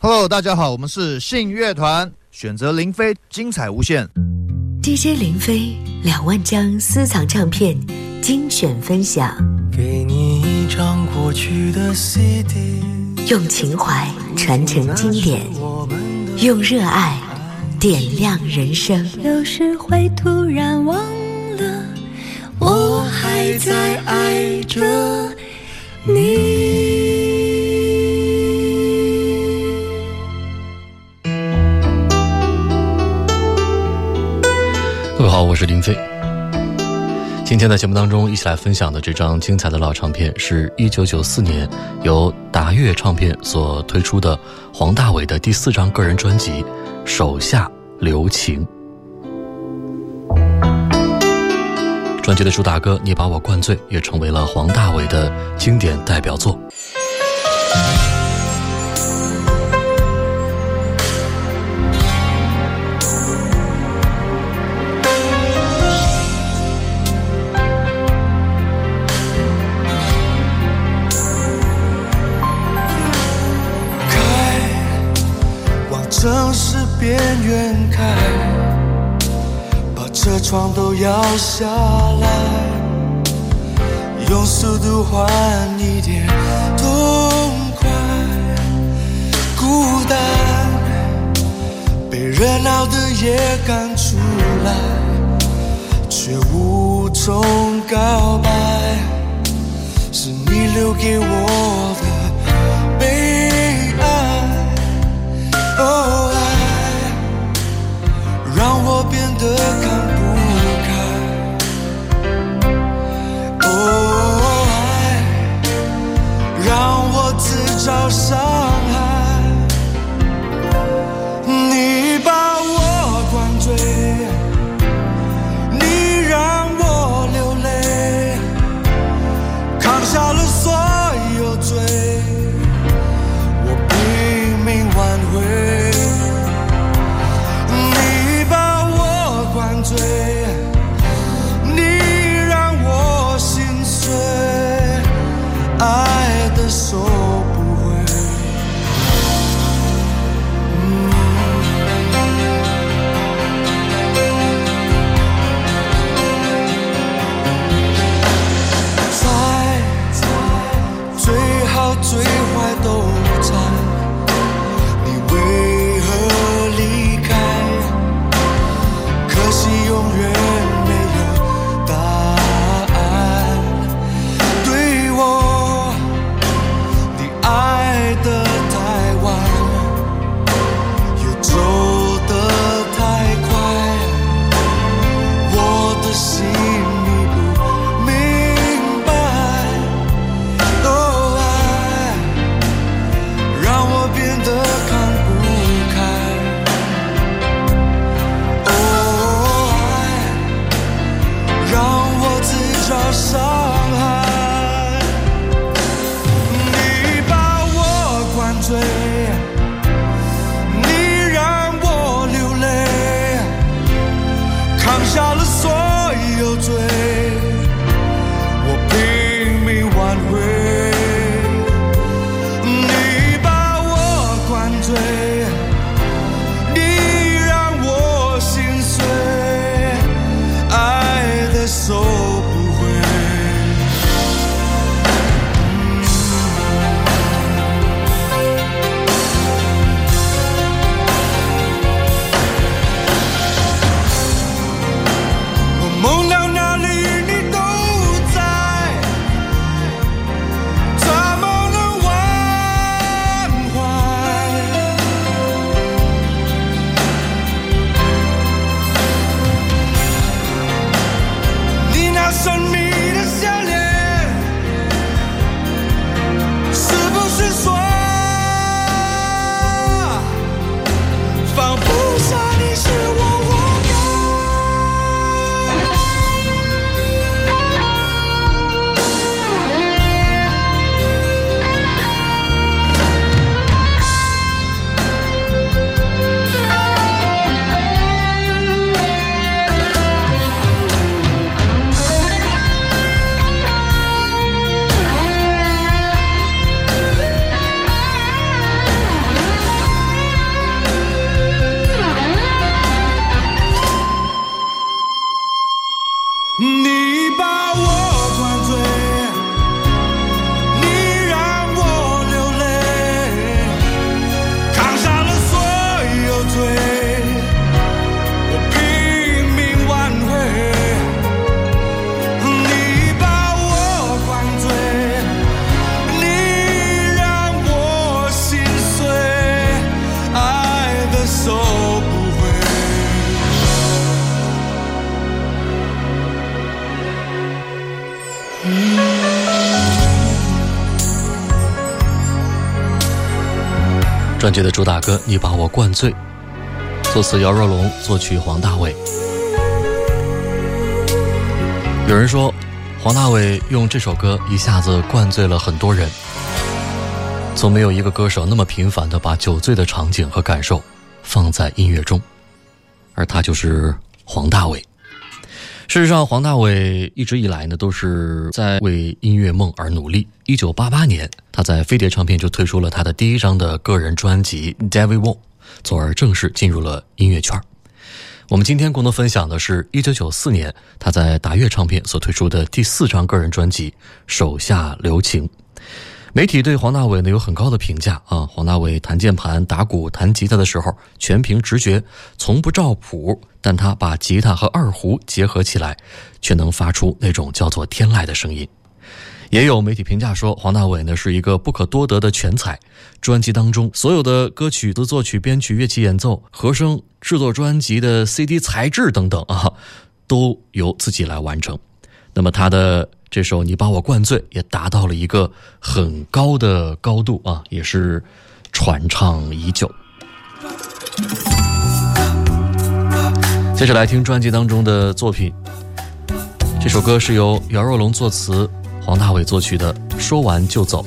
Hello，大家好，我们是信乐团，选择林飞，精彩无限。DJ 林飞两万张私藏唱片精选分享，给你一张过去的 CD，用情怀传承经典，用热爱点亮人生。有时会突然忘了，我还在爱着你。是林飞。今天在节目当中一起来分享的这张精彩的老唱片，是一九九四年由达乐唱片所推出的黄大炜的第四张个人专辑《手下留情》。专辑的主打歌《你把我灌醉》也成为了黄大炜的经典代表作。边缘开，把车窗都摇下来，用速度换一点痛快。孤单被热闹的夜赶出来，却无从告白，是你留给我的。专辑的主打歌《你把我灌醉》，作词姚若龙，作曲黄大炜。有人说，黄大炜用这首歌一下子灌醉了很多人。从没有一个歌手那么频繁的把酒醉的场景和感受放在音乐中，而他就是黄大炜。事实上，黄大炜一直以来呢都是在为音乐梦而努力。一九八八年，他在飞碟唱片就推出了他的第一张的个人专辑《David Wong》，从而正式进入了音乐圈。我们今天共同分享的是一九九四年他在达乐唱片所推出的第四张个人专辑《手下留情》。媒体对黄大炜呢有很高的评价啊！黄大炜弹键盘、打鼓、弹吉他的时候，全凭直觉，从不照谱。但他把吉他和二胡结合起来，却能发出那种叫做天籁的声音。也有媒体评价说，黄大炜呢是一个不可多得的全才。专辑当中所有的歌曲的作曲、编曲、乐器演奏、和声、制作专辑的 CD 材质等等啊，都由自己来完成。那么他的。这首《你把我灌醉》也达到了一个很高的高度啊，也是传唱已久。接着来听专辑当中的作品，这首歌是由姚若龙作词，黄大炜作曲的《说完就走》。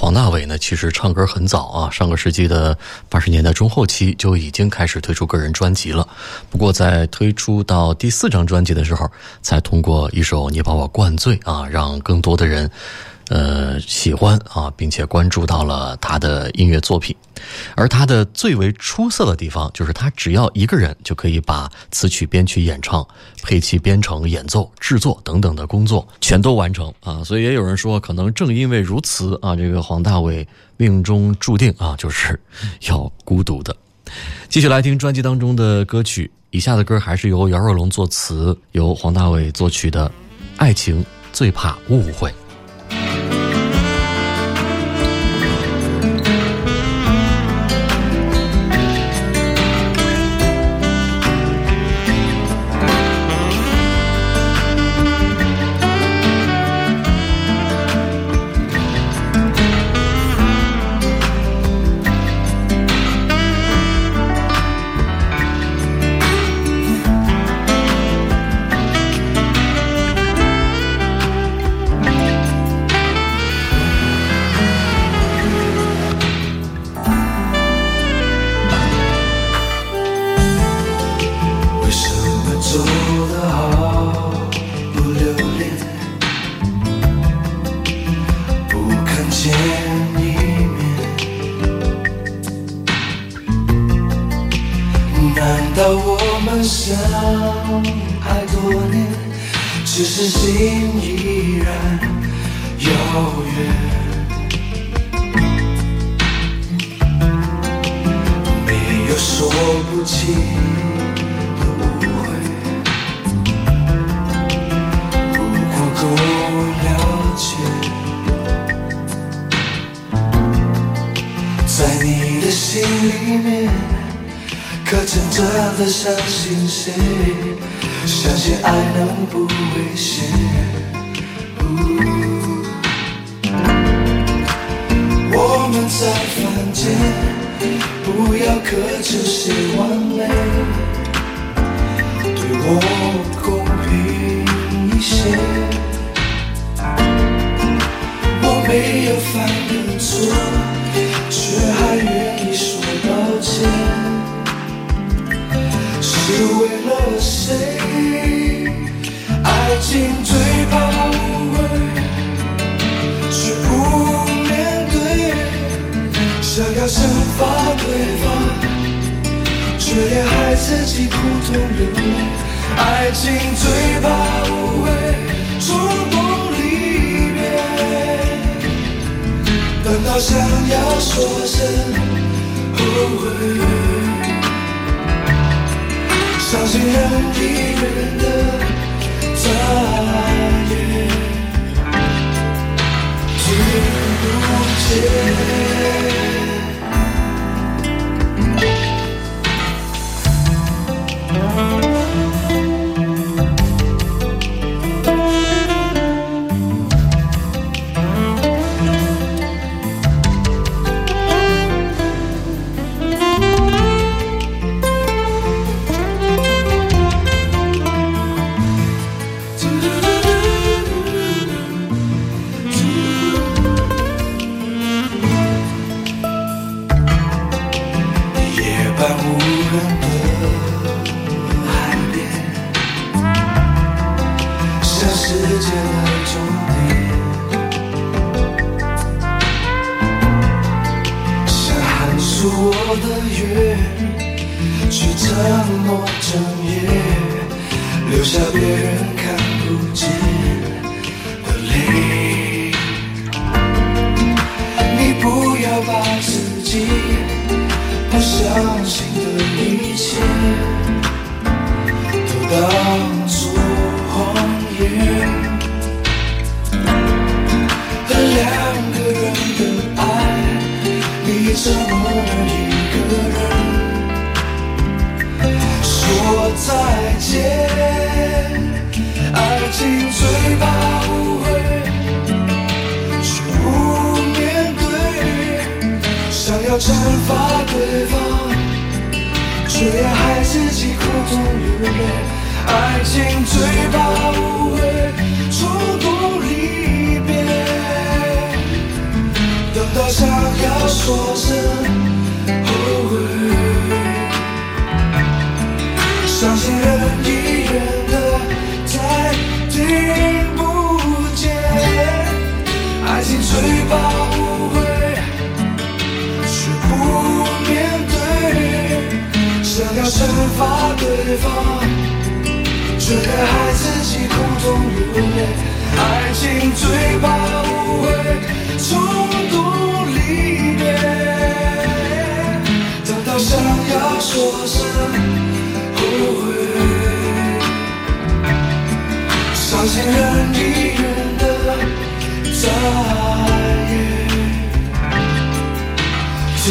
黄大炜呢，其实唱歌很早啊，上个世纪的八十年代中后期就已经开始推出个人专辑了。不过在推出到第四张专辑的时候，才通过一首《你把我灌醉》啊，让更多的人。呃，喜欢啊，并且关注到了他的音乐作品，而他的最为出色的地方，就是他只要一个人就可以把词曲、编曲、演唱、配器、编程、演奏、制作等等的工作全都完成啊。所以也有人说，可能正因为如此啊，这个黄大炜命中注定啊，就是要孤独的。继续来听专辑当中的歌曲，以下的歌还是由姚若龙作词，由黄大炜作曲的《爱情最怕误会》。自己苦痛流泪。爱情最怕误会，冲动离别，等到想要说声后悔，伤心人已远的再也。听不见。散发对方，却还自己苦中流泪。爱情最怕误会，冲动离别。等到想要说声后悔，伤心人已远的再听不见。爱情最怕惩罚对方，却还自己苦中流泪。爱情最怕误会，冲动离别。等到想要说声后悔，伤心人已远的再也。听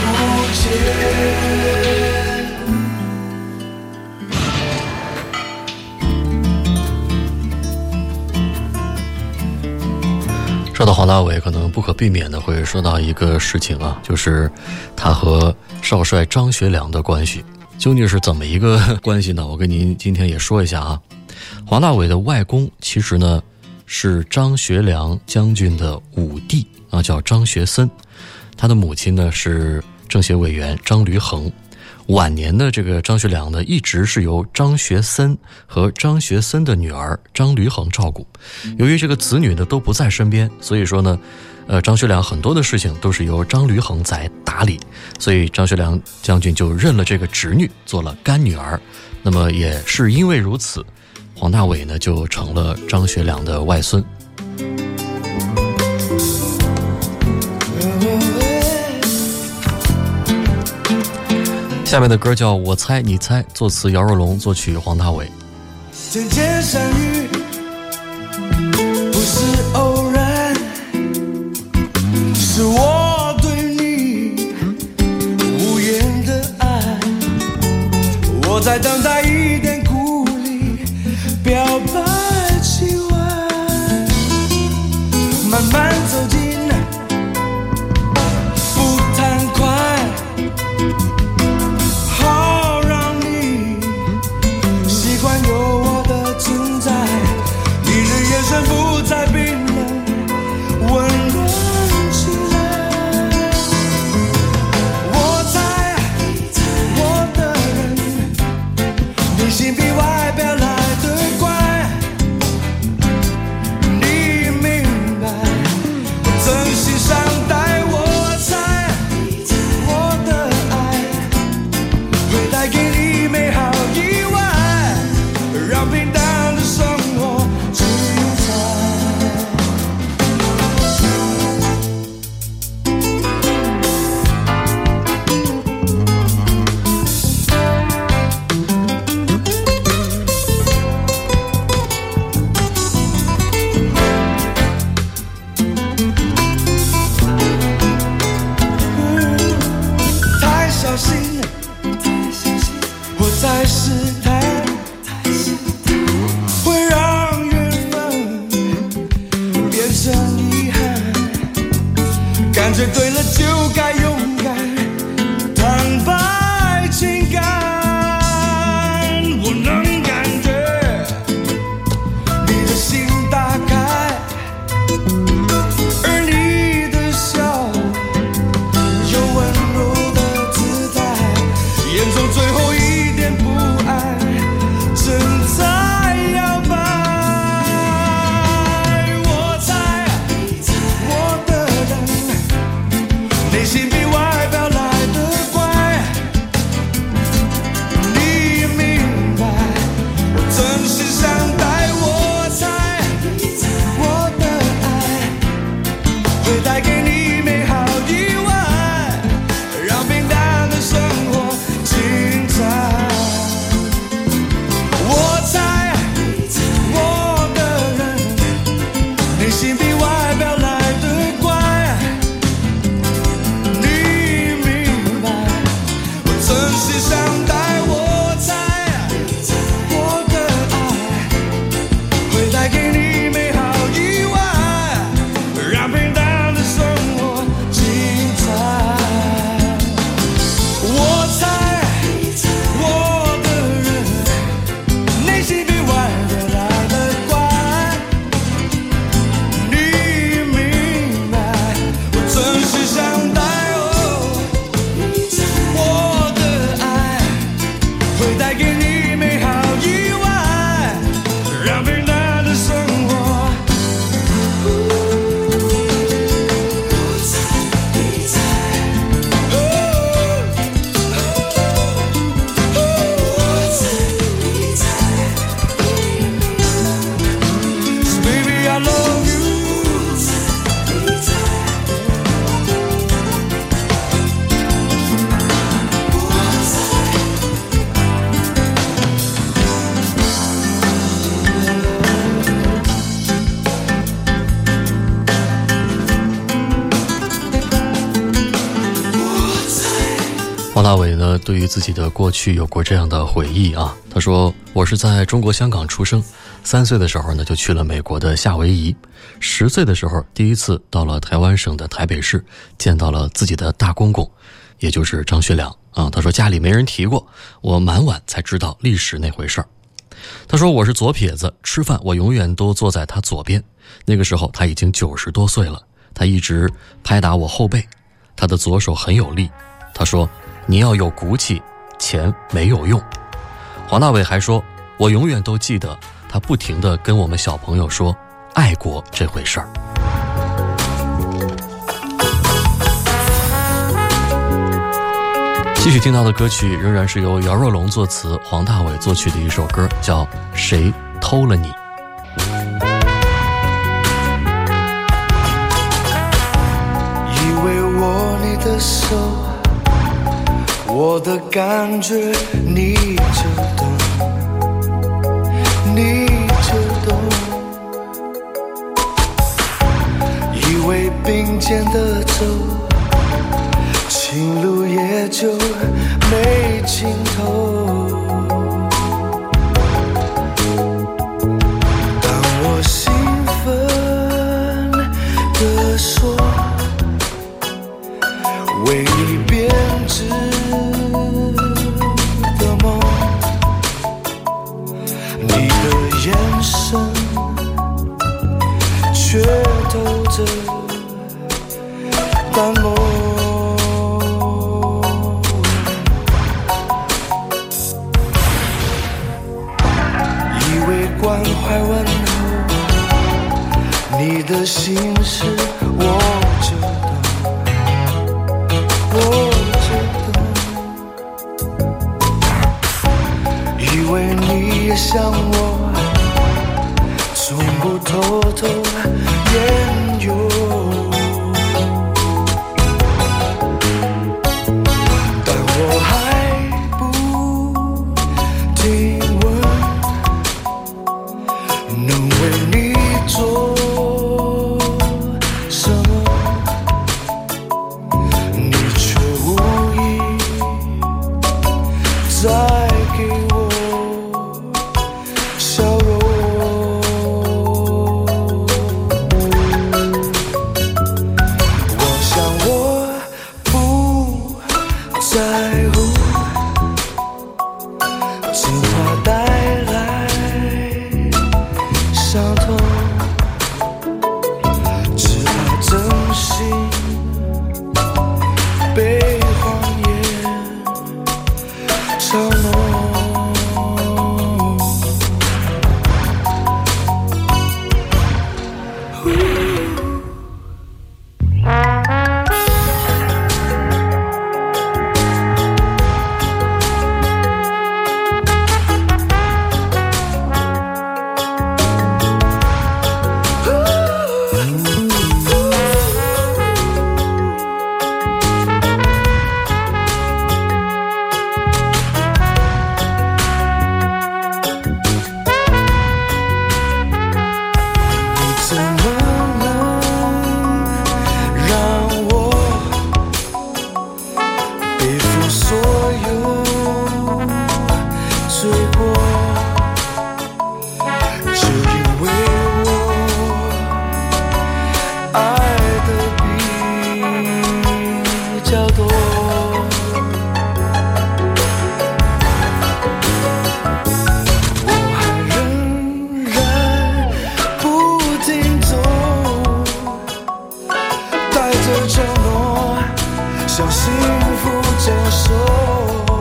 不见。说到黄大炜，可能不可避免的会说到一个事情啊，就是他和少帅张学良的关系究竟是怎么一个 关系呢？我跟您今天也说一下啊。黄大炜的外公其实呢是张学良将军的五弟啊，叫张学森，他的母亲呢是政协委员张驴衡。晚年的这个张学良呢，一直是由张学森和张学森的女儿张驴衡照顾。由于这个子女呢都不在身边，所以说呢，呃，张学良很多的事情都是由张驴衡在打理，所以张学良将军就认了这个侄女做了干女儿。那么也是因为如此，黄大炜呢就成了张学良的外孙。下面的歌叫《我猜你猜》，作词姚若龙，作曲黄大炜。渐渐相遇，不是偶然，是我对你无言的爱。我在等待一点鼓励，表白气吻，慢慢走近，于自己的过去有过这样的回忆啊。他说：“我是在中国香港出生，三岁的时候呢就去了美国的夏威夷，十岁的时候第一次到了台湾省的台北市，见到了自己的大公公，也就是张学良啊。他说家里没人提过，我蛮晚才知道历史那回事儿。他说我是左撇子，吃饭我永远都坐在他左边。那个时候他已经九十多岁了，他一直拍打我后背，他的左手很有力。他说。”你要有骨气，钱没有用。黄大炜还说：“我永远都记得他不停的跟我们小朋友说爱国这回事儿。”继续听到的歌曲仍然是由姚若龙作词、黄大炜作曲的一首歌，叫《谁偷了你》。以为握你的手。我的感觉你就懂，你就懂。以为并肩的走，情路也就没尽头。淡漠，以为关怀问候，你的心事我就懂，我就懂。以为你也像我，从不偷偷不着寿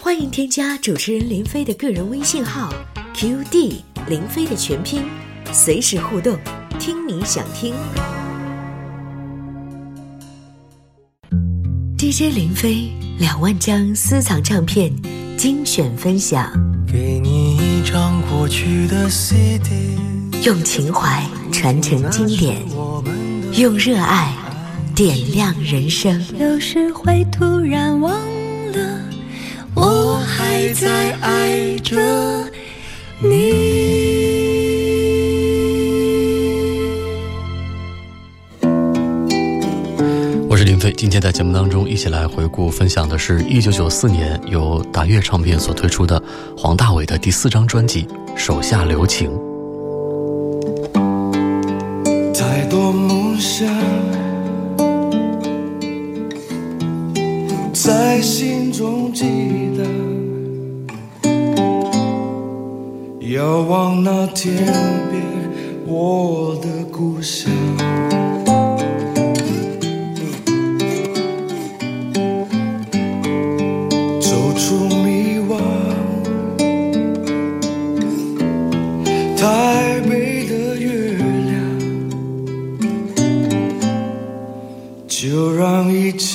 欢迎添加主持人林飞的个人微信号 QD 林飞的全拼，随时互动，听你想听。DJ 林飞两万张私藏唱片精选分享，给你一张过去的 CD，用情怀传承经典，用热爱点亮人生。有时会突然忘了，我还在爱着你。今天在节目当中一起来回顾分享的是1994年由达乐唱片所推出的黄大炜的第四张专辑《手下留情》。太多梦想在心中激荡，遥望那天边我的故乡。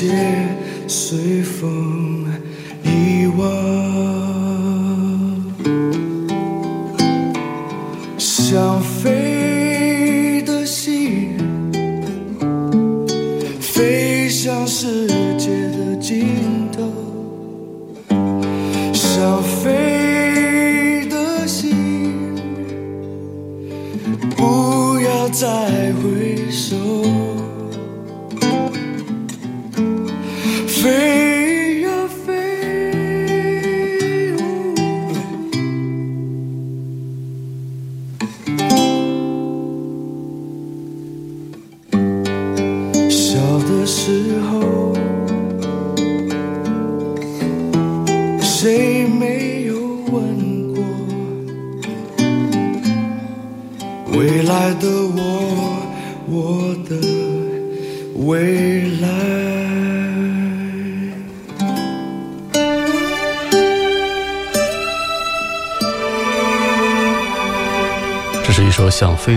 些碎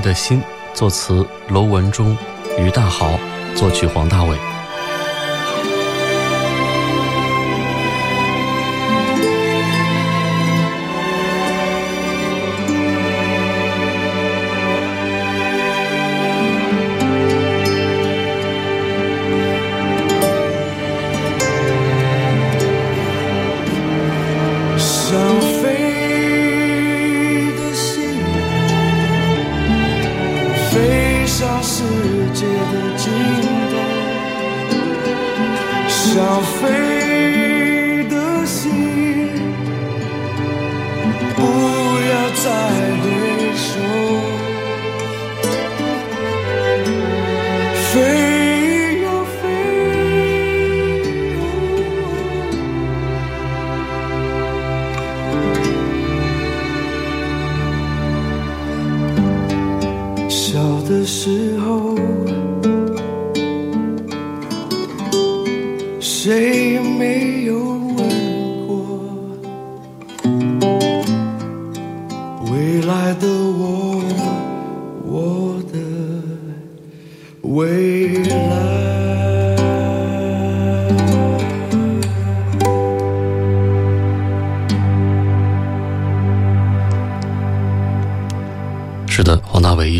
的心》，作词楼文忠、于大豪，作曲黄大炜。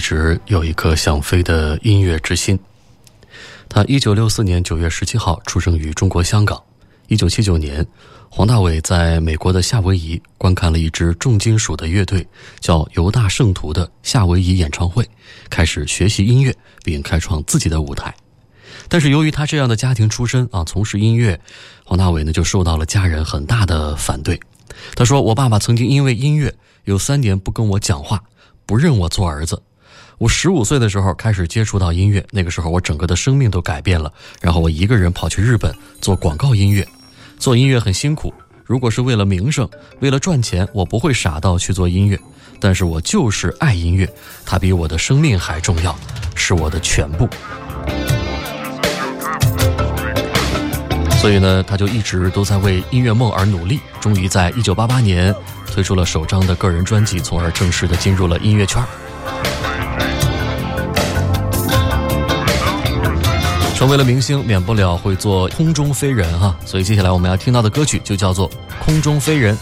直有一颗想飞的音乐之心。他一九六四年九月十七号出生于中国香港。一九七九年，黄大炜在美国的夏威夷观看了一支重金属的乐队叫犹大圣徒的夏威夷演唱会，开始学习音乐，并开创自己的舞台。但是由于他这样的家庭出身啊，从事音乐，黄大炜呢就受到了家人很大的反对。他说：“我爸爸曾经因为音乐有三年不跟我讲话，不认我做儿子。我十五岁的时候开始接触到音乐，那个时候我整个的生命都改变了。然后我一个人跑去日本做广告音乐。”做音乐很辛苦，如果是为了名声，为了赚钱，我不会傻到去做音乐。但是我就是爱音乐，它比我的生命还重要，是我的全部。所以呢，他就一直都在为音乐梦而努力。终于在一九八八年推出了首张的个人专辑，从而正式的进入了音乐圈。成为了明星，免不了会做空中飞人哈，所以接下来我们要听到的歌曲就叫做《空中飞人》。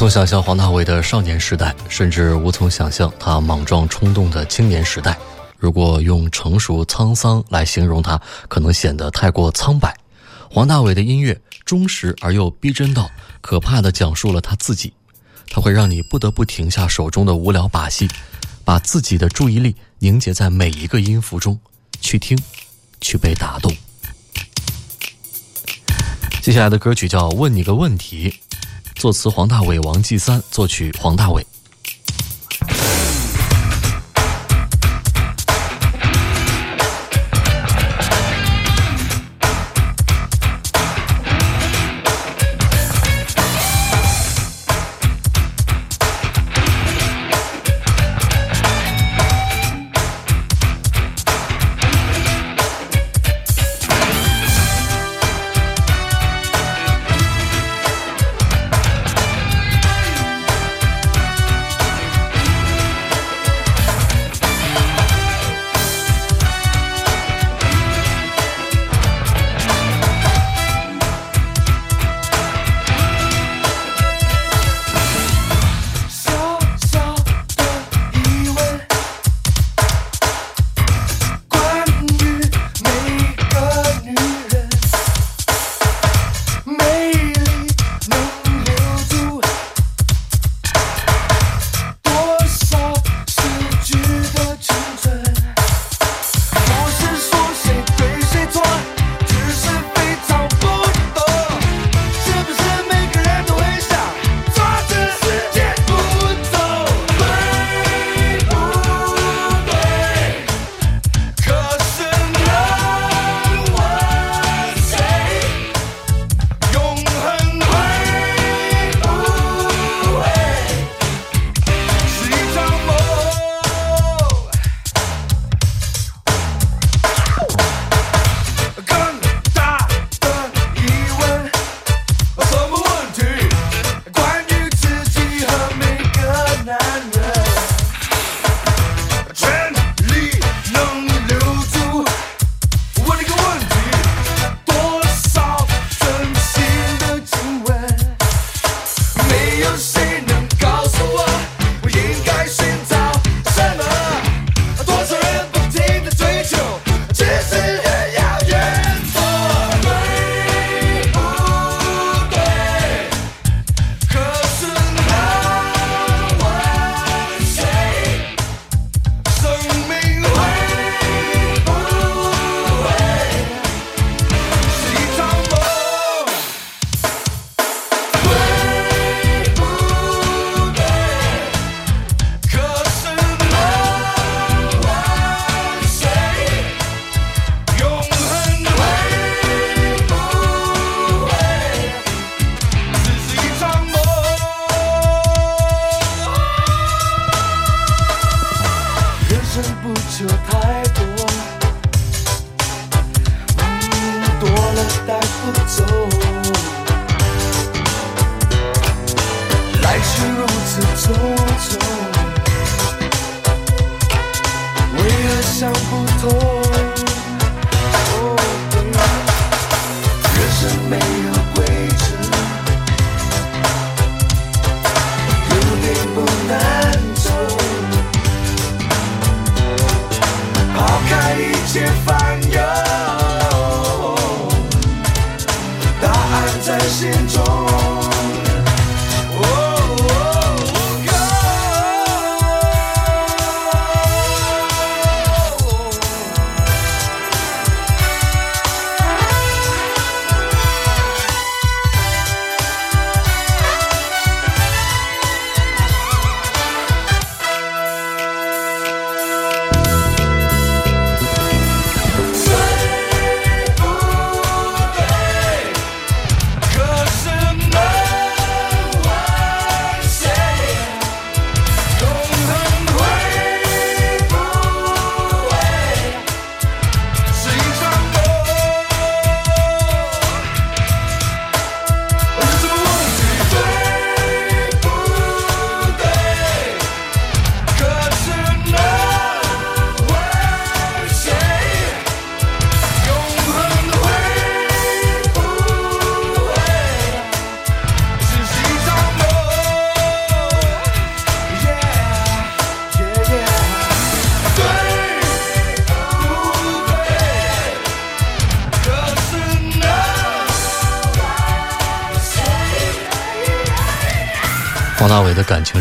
从想象黄大炜的少年时代，甚至无从想象他莽撞冲动的青年时代。如果用成熟沧桑来形容他，可能显得太过苍白。黄大炜的音乐忠实而又逼真到可怕的讲述了他自己，他会让你不得不停下手中的无聊把戏，把自己的注意力凝结在每一个音符中，去听，去被打动。接下来的歌曲叫《问你个问题》，作词黄大炜、王继三，作曲黄大炜。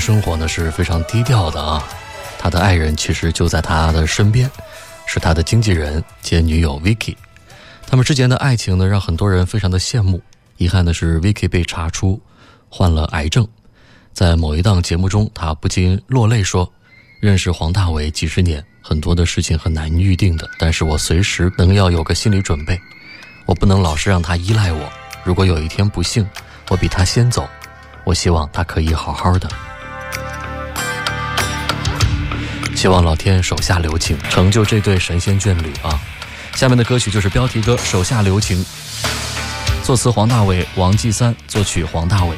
生活呢是非常低调的啊，他的爱人其实就在他的身边，是他的经纪人兼女友 Vicky。他们之间的爱情呢让很多人非常的羡慕。遗憾的是，Vicky 被查出患了癌症，在某一档节目中，他不禁落泪说：“认识黄大炜几十年，很多的事情很难预定的，但是我随时能要有个心理准备，我不能老是让他依赖我。如果有一天不幸，我比他先走。”我希望他可以好好的，希望老天手下留情，成就这对神仙眷侣啊！下面的歌曲就是标题歌《手下留情》，作词黄大炜、王继三，作曲黄大炜。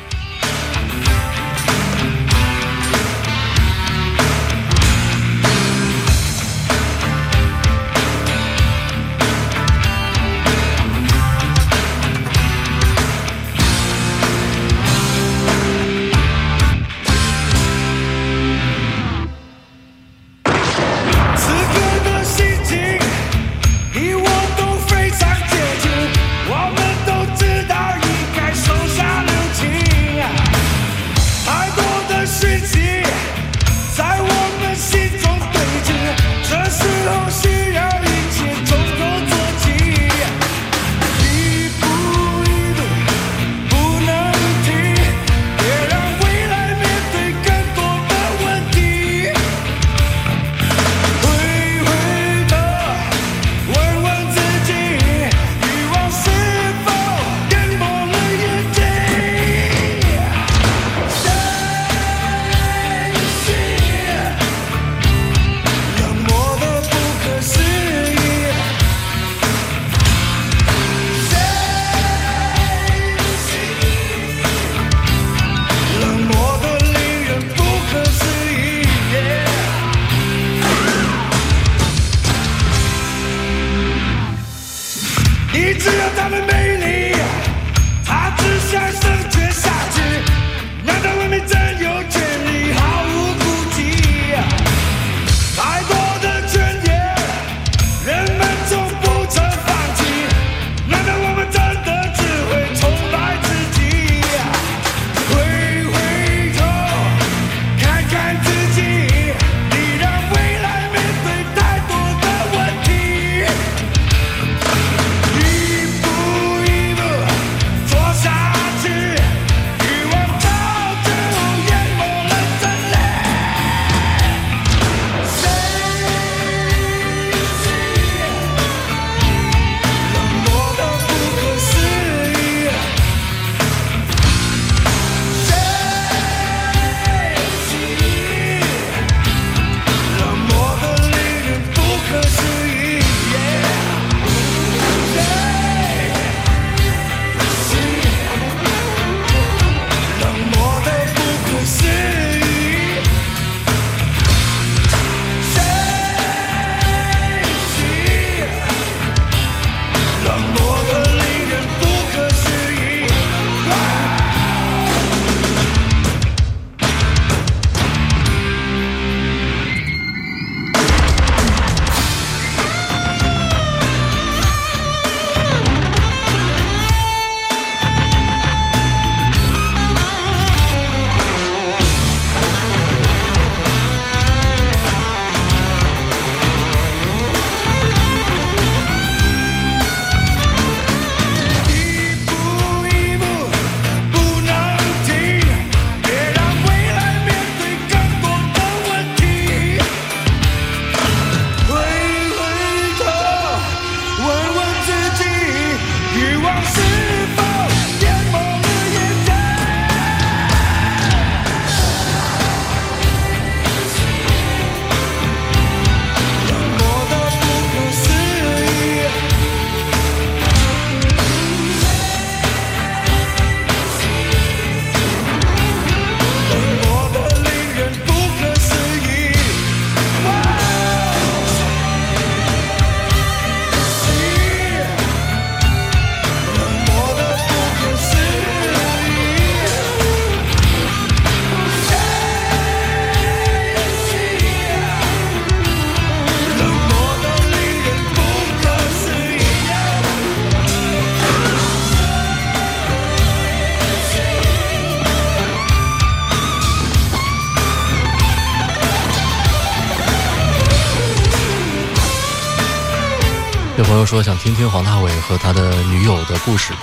说想听听黄大炜和他的女友的故事，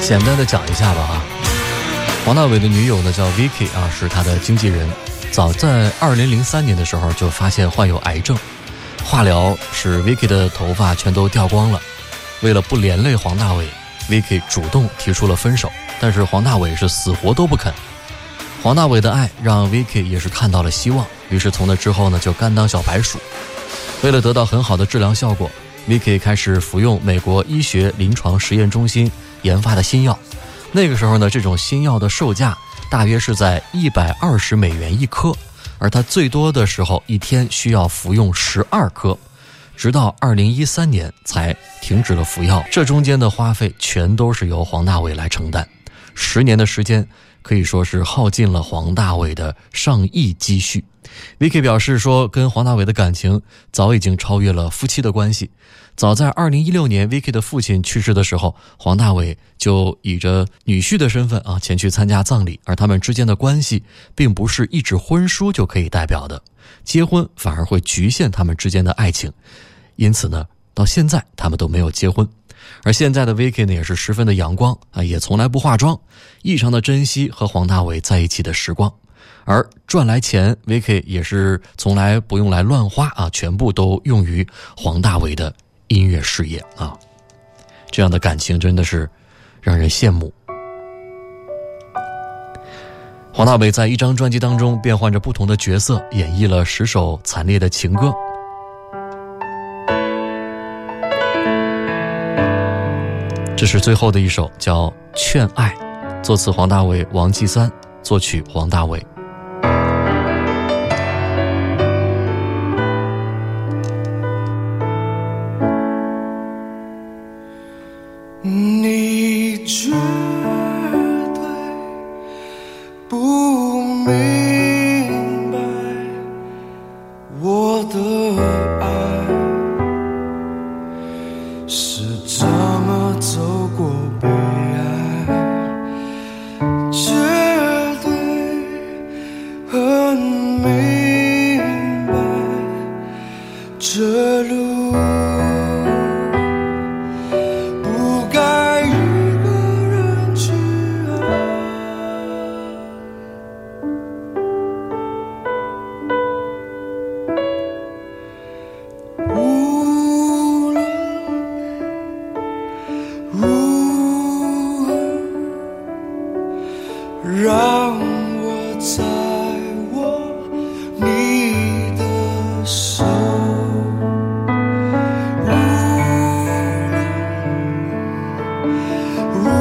简单的讲一下吧哈。黄大炜的女友呢叫 Vicky 啊，是他的经纪人。早在2003年的时候就发现患有癌症，化疗使 Vicky 的头发全都掉光了。为了不连累黄大炜，Vicky 主动提出了分手，但是黄大炜是死活都不肯。黄大炜的爱让 Vicky 也是看到了希望，于是从那之后呢就甘当小白鼠。为了得到很好的治疗效果，Vicky 开始服用美国医学临床实验中心研发的新药。那个时候呢，这种新药的售价大约是在一百二十美元一颗，而他最多的时候一天需要服用十二颗，直到二零一三年才停止了服药。这中间的花费全都是由黄大炜来承担，十年的时间可以说是耗尽了黄大炜的上亿积蓄。Vicky 表示说，跟黄大炜的感情早已经超越了夫妻的关系。早在2016年，Vicky 的父亲去世的时候，黄大炜就以着女婿的身份啊前去参加葬礼。而他们之间的关系，并不是一纸婚书就可以代表的，结婚反而会局限他们之间的爱情。因此呢，到现在他们都没有结婚。而现在的 Vicky 呢，也是十分的阳光啊，也从来不化妆，异常的珍惜和黄大炜在一起的时光。而赚来钱，Vicky 也是从来不用来乱花啊，全部都用于黄大炜的音乐事业啊。这样的感情真的是让人羡慕。黄大炜在一张专辑当中变换着不同的角色，演绎了十首惨烈的情歌。这是最后的一首，叫《劝爱》，作词黄大炜、王继三，作曲黄大炜。Run